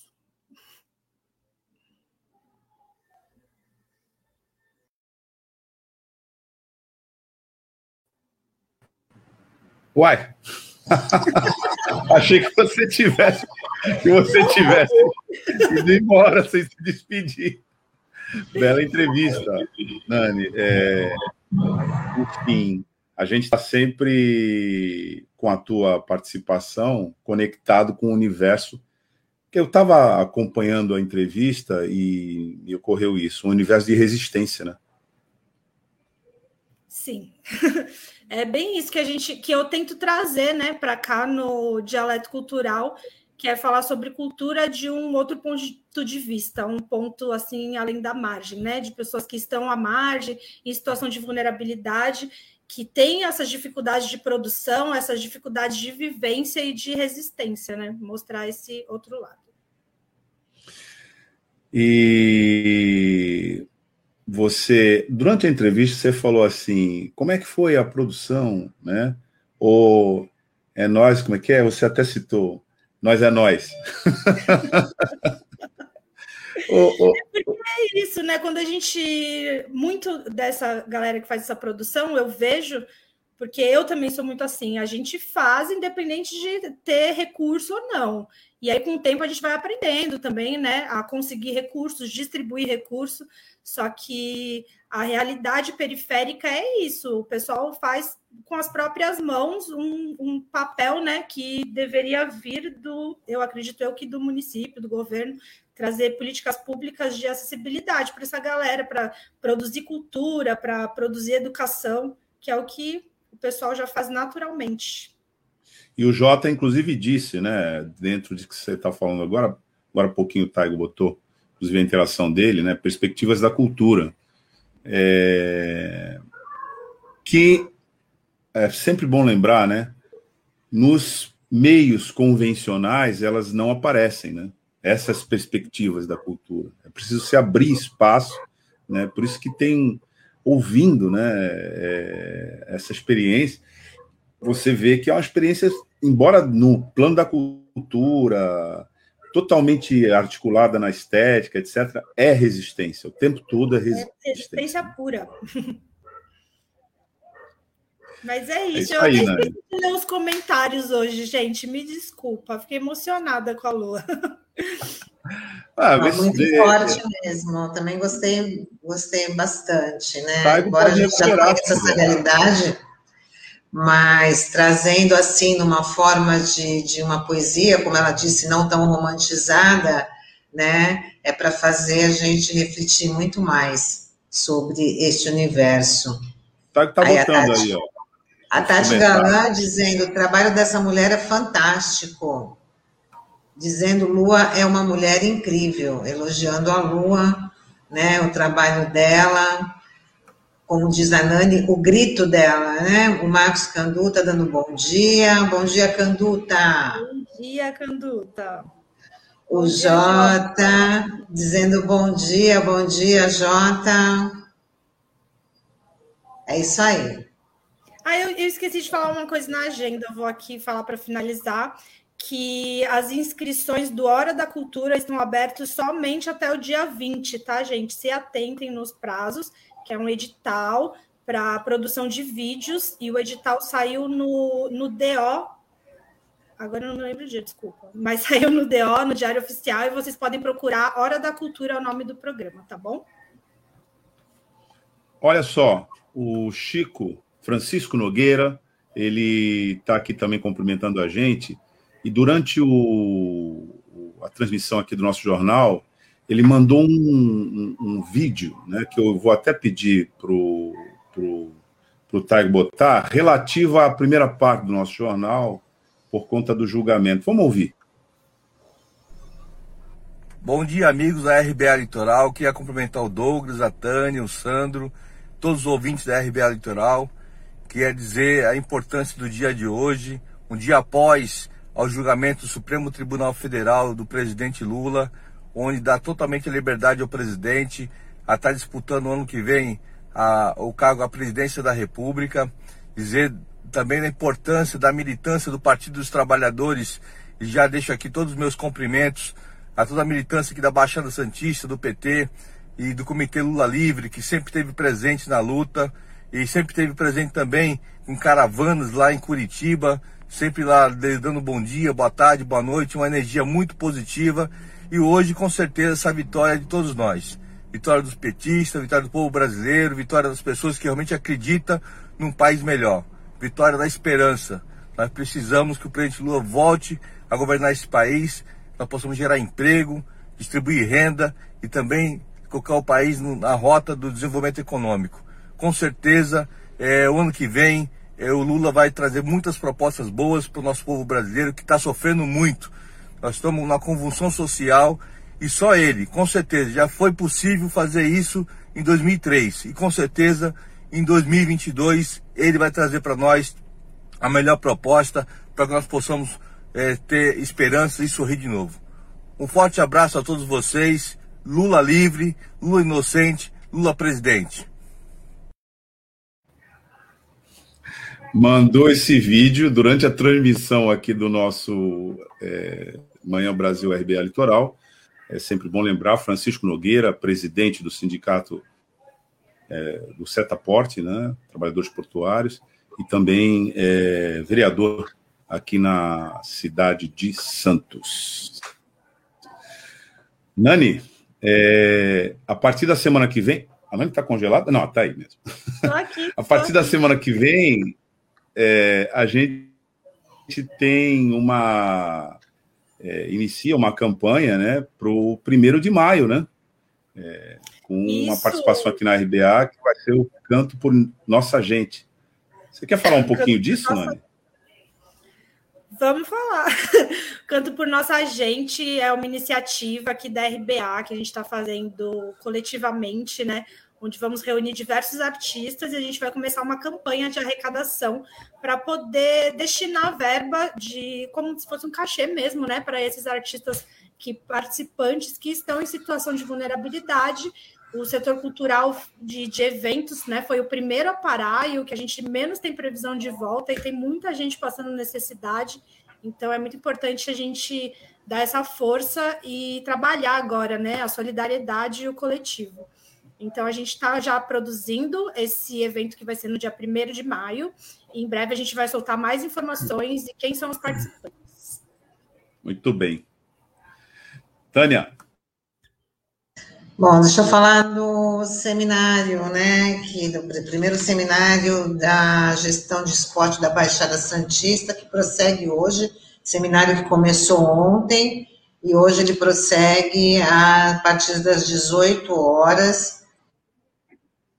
Uai! Achei que você tivesse que você tivesse ido embora sem se despedir. Bela entrevista, Nani. É, enfim, a gente está sempre com a tua participação conectado com o universo. Eu estava acompanhando a entrevista e ocorreu isso, um universo de resistência, né? Sim. É bem isso que a gente que eu tento trazer, né, para cá no dialeto cultural, que é falar sobre cultura de um outro ponto de vista, um ponto assim além da margem, né, de pessoas que estão à margem, em situação de vulnerabilidade, que têm essas dificuldades de produção, essas dificuldades de vivência e de resistência, né? Mostrar esse outro lado. E você, durante a entrevista, você falou assim, como é que foi a produção, né? Ou é nós, como é que é? Você até citou, Nós é nós. é isso, né? Quando a gente. Muito dessa galera que faz essa produção, eu vejo, porque eu também sou muito assim, a gente faz independente de ter recurso ou não. E aí, com o tempo, a gente vai aprendendo também, né? A conseguir recursos, distribuir recurso. Só que a realidade periférica é isso. O pessoal faz com as próprias mãos um, um, papel, né? Que deveria vir do, eu acredito eu, que do município, do governo, trazer políticas públicas de acessibilidade para essa galera, para produzir cultura, para produzir educação, que é o que o pessoal já faz naturalmente. E o Jota, inclusive, disse, né, dentro de que você está falando agora, agora há pouquinho o Taigo botou, inclusive a interação dele, né, perspectivas da cultura, é... que é sempre bom lembrar, né, nos meios convencionais elas não aparecem, né? essas perspectivas da cultura. É preciso se abrir espaço, né? Por isso que tem ouvindo, né? É, essa experiência, você vê que é uma experiência, embora no plano da cultura, totalmente articulada na estética, etc., é resistência. O tempo todo é resistência. É resistência pura. Mas é isso. É isso aí, eu né? ler os comentários hoje, gente. Me desculpa, fiquei emocionada com a Lua. Ah, Não, muito forte mesmo. Também gostei, gostei bastante, né? Tá, Agora a gente já conhece essa realidade, mas trazendo assim numa forma de, de uma poesia, como ela disse, não tão romantizada, né? É para fazer a gente refletir muito mais sobre este universo. Tá, tá aí, ó. A Tati Galan dizendo: o trabalho dessa mulher é fantástico. Dizendo Lua é uma mulher incrível, elogiando a Lua, né, o trabalho dela, como diz a Nani, o grito dela, né? O Marcos Canduta dando bom dia. Bom dia, Canduta. Bom dia, Canduta. O Jota dizendo bom dia, bom dia, Jota. É isso aí. Ah, eu, eu esqueci de falar uma coisa na agenda, vou aqui falar para finalizar que as inscrições do Hora da Cultura estão abertas somente até o dia 20, tá, gente? Se atentem nos prazos, que é um edital para produção de vídeos, e o edital saiu no, no DO. Agora eu não lembro o dia, desculpa. Mas saiu no DO, no Diário Oficial, e vocês podem procurar Hora da Cultura, é o nome do programa, tá bom? Olha só, o Chico Francisco Nogueira, ele está aqui também cumprimentando a gente. E durante o, a transmissão aqui do nosso jornal, ele mandou um, um, um vídeo, né, que eu vou até pedir para o pro, pro Taigo botar, relativo à primeira parte do nosso jornal, por conta do julgamento. Vamos ouvir. Bom dia, amigos da RBA Litoral. Queria cumprimentar o Douglas, a Tânia, o Sandro, todos os ouvintes da RBA Litoral. Quer dizer a importância do dia de hoje, um dia após ao julgamento do Supremo Tribunal Federal do presidente Lula, onde dá totalmente liberdade ao presidente a estar disputando no ano que vem a, o cargo à presidência da República, dizer também a importância da militância do Partido dos Trabalhadores, e já deixo aqui todos os meus cumprimentos a toda a militância aqui da Baixada Santista, do PT e do Comitê Lula Livre, que sempre esteve presente na luta e sempre teve presente também com caravanas lá em Curitiba, sempre lá dando bom dia, boa tarde, boa noite, uma energia muito positiva. E hoje, com certeza, essa vitória é de todos nós. Vitória dos petistas, vitória do povo brasileiro, vitória das pessoas que realmente acreditam num país melhor. Vitória da esperança. Nós precisamos que o presidente Lula volte a governar esse país, nós possamos gerar emprego, distribuir renda e também colocar o país na rota do desenvolvimento econômico com certeza, é, o ano que vem, é, o Lula vai trazer muitas propostas boas para o nosso povo brasileiro que está sofrendo muito. Nós estamos na convulsão social e só ele, com certeza, já foi possível fazer isso em 2003 e com certeza em 2022 ele vai trazer para nós a melhor proposta para que nós possamos é, ter esperança e sorrir de novo. Um forte abraço a todos vocês. Lula livre, Lula inocente, Lula presidente. Mandou esse vídeo durante a transmissão aqui do nosso é, Manhã Brasil RBA Litoral. É sempre bom lembrar, Francisco Nogueira, presidente do sindicato é, do Setaporte, né, trabalhadores portuários, e também é, vereador aqui na cidade de Santos. Nani, é, a partir da semana que vem. A Nani está congelada? Não, está aí mesmo. Aqui, a partir da semana que vem, é, a gente tem uma. É, inicia uma campanha né, para o primeiro de maio, né? É, com Isso. uma participação aqui na RBA, que vai ser o Canto por Nossa Gente. Você quer falar um pouquinho disso, Nossa... Nani? Vamos falar. Canto por Nossa Gente é uma iniciativa aqui da RBA que a gente está fazendo coletivamente, né? Onde vamos reunir diversos artistas e a gente vai começar uma campanha de arrecadação para poder destinar verba de como se fosse um cachê mesmo, né? Para esses artistas que participantes que estão em situação de vulnerabilidade o setor cultural de, de, eventos né, foi o primeiro a parar e o que a gente menos tem previsão de volta, e tem muita gente passando necessidade. Então, é muito importante a gente dar essa força e trabalhar agora né, a solidariedade e o coletivo. Então, a gente está já produzindo esse evento que vai ser no dia 1 de maio. E em breve a gente vai soltar mais informações e quem são os participantes. Muito bem. Tânia, Bom, deixa eu falar do seminário, né, que do primeiro seminário da gestão de esporte da Baixada Santista, que prossegue hoje, seminário que começou ontem, e hoje ele prossegue a partir das 18 horas,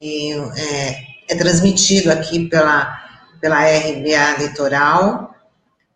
é, é transmitido aqui pela, pela RBA Litoral,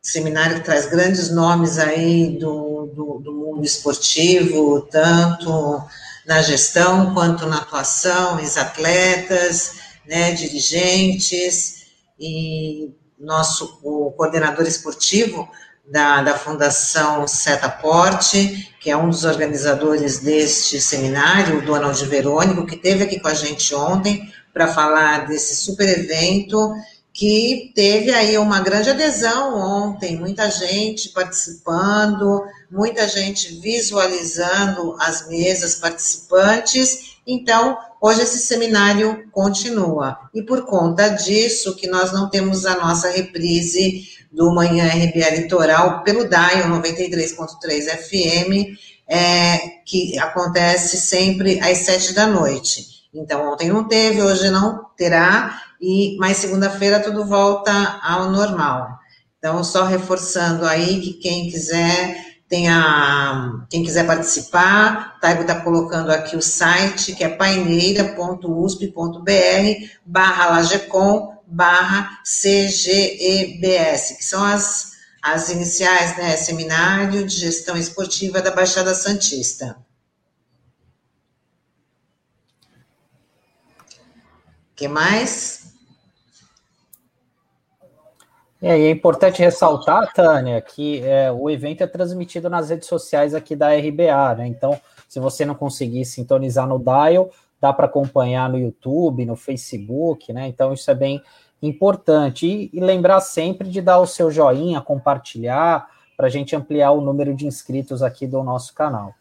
seminário que traz grandes nomes aí do, do, do mundo esportivo, tanto na gestão quanto na atuação, ex-atletas, né, dirigentes, e nosso o coordenador esportivo da, da Fundação Setaporte, que é um dos organizadores deste seminário, o Donald Verônico, que esteve aqui com a gente ontem para falar desse super evento que teve aí uma grande adesão ontem, muita gente participando, muita gente visualizando as mesas participantes. Então, hoje esse seminário continua. E por conta disso, que nós não temos a nossa reprise do Manhã RBA Litoral pelo DAIO 93.3 FM, é, que acontece sempre às sete da noite. Então, ontem não teve, hoje não terá, e mais segunda-feira tudo volta ao normal. Então, só reforçando aí que quem quiser tenha, quem quiser participar, Taigo está colocando aqui o site, que é paineira.usp.br barra lagecom barra CGEBS, que são as, as iniciais, né, Seminário de Gestão Esportiva da Baixada Santista. que mais? É, e é importante ressaltar, Tânia, que é, o evento é transmitido nas redes sociais aqui da RBA, né? Então, se você não conseguir sintonizar no Dial, dá para acompanhar no YouTube, no Facebook, né? Então, isso é bem importante. E, e lembrar sempre de dar o seu joinha, compartilhar, para a gente ampliar o número de inscritos aqui do nosso canal.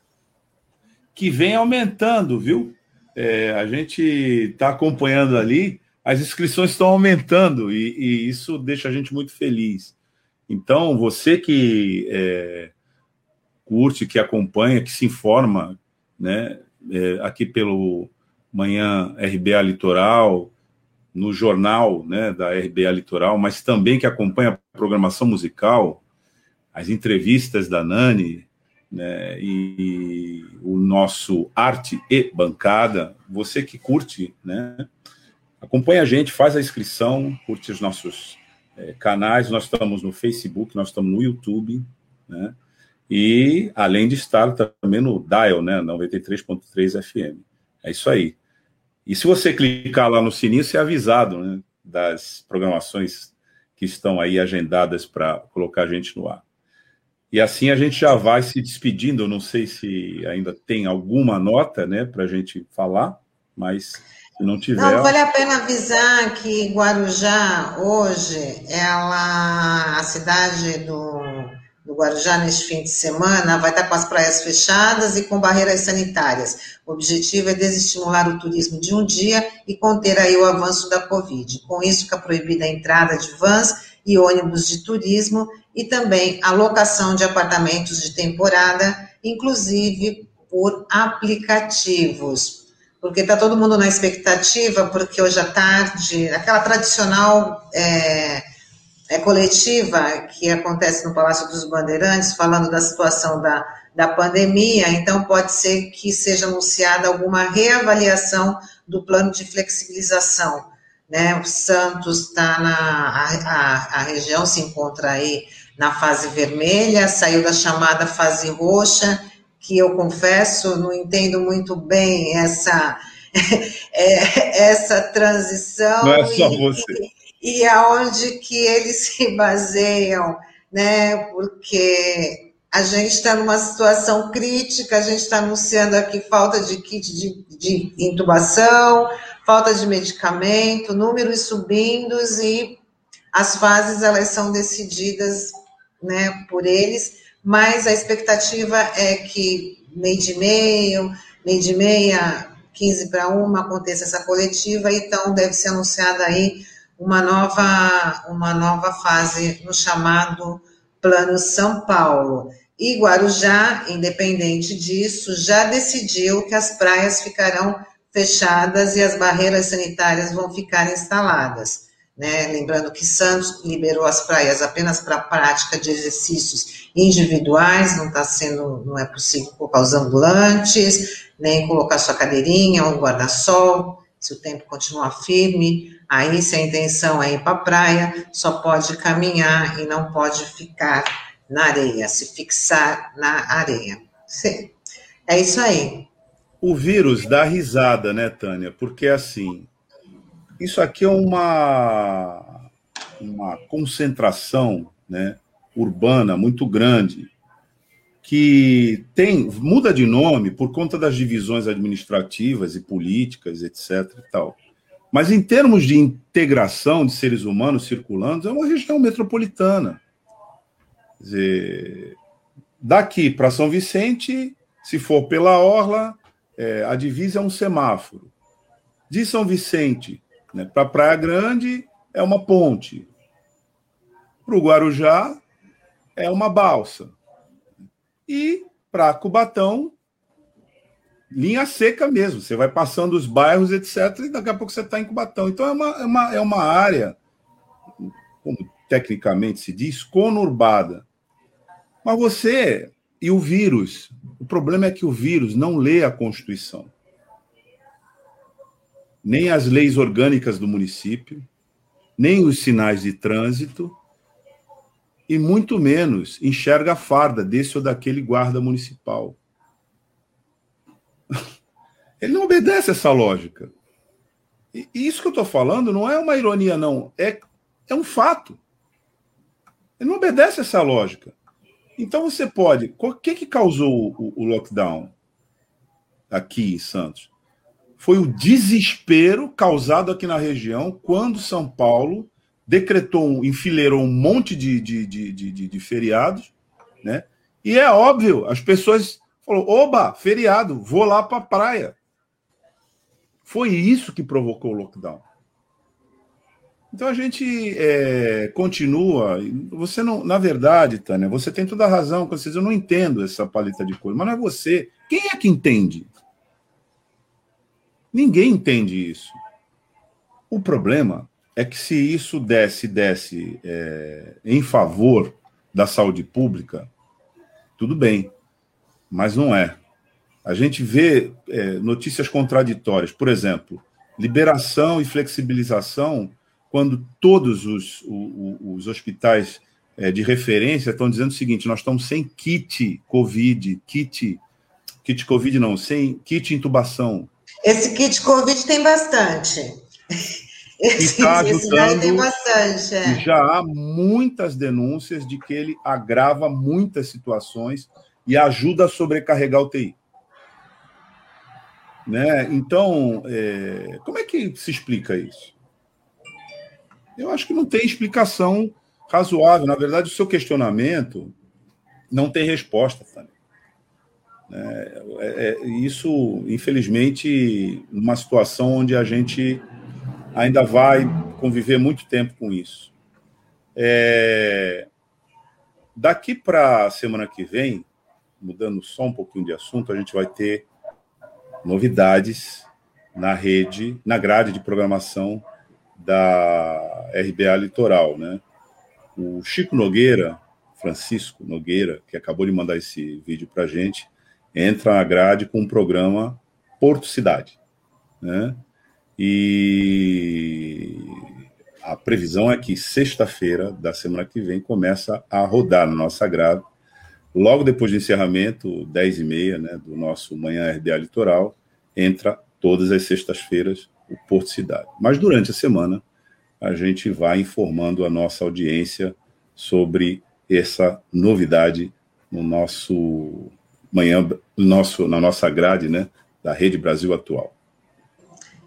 Que vem aumentando, viu? É, a gente está acompanhando ali as inscrições estão aumentando e, e, isso deixa a gente muito feliz. Então, você que é, curte, que acompanha, que se informa, né, é, aqui pelo Manhã RBA Litoral, no jornal né, da RBA Litoral, mas também que acompanha a programação musical, as entrevistas da Nani, né, e o nosso Arte e Bancada, você que curte, né, Acompanhe a gente, faz a inscrição, curte os nossos é, canais. Nós estamos no Facebook, nós estamos no YouTube, né? E além de estar também no Dial, né? 93.3 FM. É isso aí. E se você clicar lá no sininho, você é avisado né, das programações que estão aí agendadas para colocar a gente no ar. E assim a gente já vai se despedindo. Eu não sei se ainda tem alguma nota né, para a gente falar, mas Se não tiver. Não, vale a pena avisar que Guarujá, hoje, ela, a cidade do, do Guarujá, neste fim de semana, vai estar com as praias fechadas e com barreiras sanitárias. O objetivo é desestimular o turismo de um dia e conter aí o avanço da Covid. Com isso, fica proibida a entrada de vans e ônibus de turismo e também a locação de apartamentos de temporada, inclusive por aplicativos. Porque está todo mundo na expectativa, porque hoje à tarde, aquela tradicional é, é, coletiva que acontece no Palácio dos Bandeirantes, falando da situação da, da pandemia, então pode ser que seja anunciada alguma reavaliação do plano de flexibilização. Né? O Santos está na. A, a, a região se encontra aí na fase vermelha, saiu da chamada fase roxa, que eu confesso, não entendo muito bem essa, é, essa transição. Não é só você. E, aonde que eles se baseiam, né? Porque a gente está numa situação crítica, a gente está anunciando aqui falta de kit de, de intubação, falta de medicamento, números subindo e as fases elas são decididas né, por eles, mas a expectativa é que meio de meio, meio de meia, 15 para uma, aconteça essa coletiva, então deve ser anunciada aí uma nova, uma nova fase no chamado Plano São Paulo. E Guarujá, independente disso, já decidiu que as praias ficarão fechadas e as barreiras sanitárias vão ficar instaladas. Né? Lembrando que Santos liberou as praias apenas para prática de exercícios individuais, não está sendo, não é possível colocar os ambulantes, nem colocar sua cadeirinha ou guarda-sol, se o tempo continuar firme, aí se a intenção é ir para a praia, só pode caminhar e não pode ficar na areia, se fixar na areia. Sim. É isso aí. O vírus dá risada, né, Tânia? Porque assim, isso aqui é uma, uma concentração né, urbana muito grande que tem muda de nome por conta das divisões administrativas e políticas, etc. E tal. Mas em termos de integração de seres humanos circulando, é uma região metropolitana. Quer dizer, daqui para São Vicente, se for pela orla, é, a divisa é um semáforo. De São Vicente né, para Praia Grande é uma ponte. Para o Guarujá é uma balsa. E para Cubatão, linha seca mesmo. Você vai passando os bairros, etc., e daqui a pouco você está em Cubatão. Então é uma, é uma, é uma área, como tecnicamente se diz, conurbada. Mas você e o vírus, o problema é que o vírus não lê a Constituição nem as leis orgânicas do município, nem os sinais de trânsito, e muito menos enxerga a farda desse ou daquele guarda municipal. Ele não obedece essa lógica. E isso que eu estou falando não é uma ironia, não. É, é um fato. Ele não obedece essa lógica. Então você pode. O que, que causou o, o lockdown aqui em Santos? foi o desespero causado aqui na região quando São Paulo decretou, enfileirou um monte de, de, de, de, de feriados, né? E é óbvio, as pessoas falaram: oba, feriado, vou lá para a praia. Foi isso que provocou o lockdown. Então a gente é, continua. Você não, na verdade, Tânia, você tem toda a razão. Vocês, eu não entendo essa paleta de cores, mas não é você. Quem é que entende? Ninguém entende isso. O problema é que se isso desse, desse é, em favor da saúde pública, tudo bem, mas não é. A gente vê é, notícias contraditórias, por exemplo, liberação e flexibilização, quando todos os, os, os hospitais é, de referência estão dizendo o seguinte: nós estamos sem kit COVID, kit, kit COVID não, sem kit intubação, esse kit Covid tem bastante. Esse, está ajudando, tem bastante. É. Já há muitas denúncias de que ele agrava muitas situações e ajuda a sobrecarregar o TI. Né? Então, é, como é que se explica isso? Eu acho que não tem explicação razoável. Na verdade, o seu questionamento não tem resposta, Tânia. É, é, é, isso, infelizmente, numa situação onde a gente ainda vai conviver muito tempo com isso. É, daqui para a semana que vem, mudando só um pouquinho de assunto, a gente vai ter novidades na rede, na grade de programação da RBA Litoral, né? O Chico Nogueira, Francisco Nogueira, que acabou de mandar esse vídeo para a gente, entra na grade com o programa Porto Cidade, né? E a previsão é que sexta-feira da semana que vem começa a rodar na nossa grade Logo depois do encerramento, 10 e meia, né, do nosso Manhã RBA Litoral, entra todas as sextas-feiras o Porto Cidade. Mas durante a semana, a gente vai informando a nossa audiência sobre essa novidade no nosso manhã, no nosso, na nossa grade, né, da Rede Brasil Atual.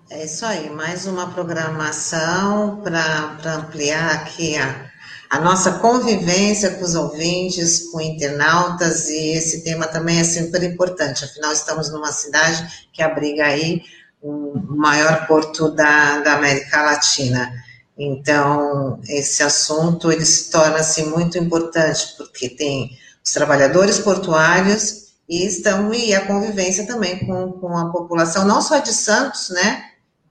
É isso aí, mais uma programação para ampliar aqui a, a nossa convivência com os ouvintes, com internautas, e esse tema também é super importante, afinal estamos numa cidade que abriga aí o maior porto da, da América Latina. Então, esse assunto, ele se torna-se muito importante, porque tem os trabalhadores portuários e, estão, e a convivência também com, com a população, não só de Santos, né,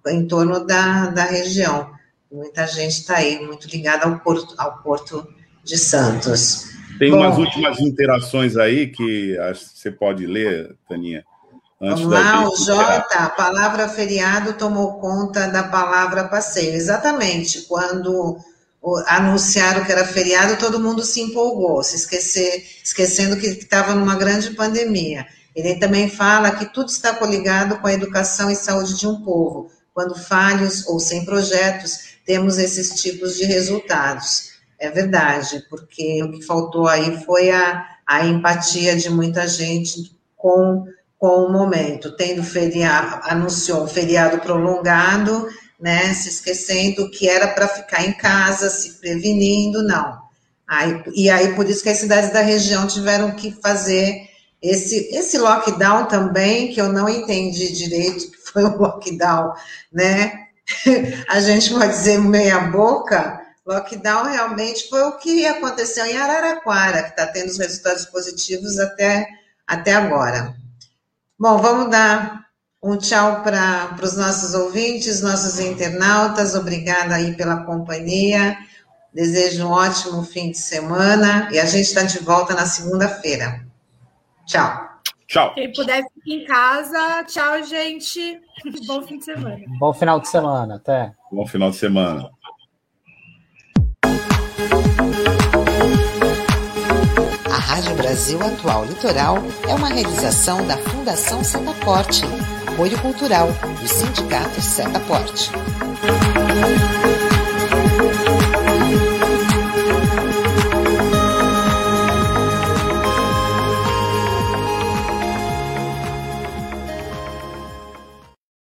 em torno da, da região. Muita gente está aí muito ligada ao Porto, ao Porto de Santos. Tem Bom, umas últimas interações aí que você pode ler, Taninha. Vamos lá, o Jota, a palavra feriado tomou conta da palavra passeio. Exatamente, quando anunciaram que era feriado, todo mundo se empolgou, se esquecer, esquecendo que estava numa grande pandemia. Ele também fala que tudo está coligado com a educação e saúde de um povo. Quando falhos ou sem projetos, temos esses tipos de resultados. É verdade, porque o que faltou aí foi a, a empatia de muita gente com, com o momento, tendo feriado, anunciou um feriado prolongado, né, se esquecendo que era para ficar em casa, se prevenindo, não. Aí, e aí, por isso que as cidades da região tiveram que fazer esse, esse lockdown também, que eu não entendi direito, que foi um lockdown, né, a gente pode dizer meia boca, lockdown realmente foi o que aconteceu em Araraquara, que está tendo os resultados positivos até, até agora. Bom, vamos dar um tchau para os nossos ouvintes, nossos internautas, obrigada aí pela companhia, desejo um ótimo fim de semana e a gente está de volta na segunda-feira. Tchau. Tchau. Quem puder ficar em casa, tchau, gente. Bom fim de semana. Bom final de semana, até. Bom final de semana. A Rádio Brasil Atual Litoral é uma realização da Fundação Setaporte, apoio cultural do Sindicato Setaporte.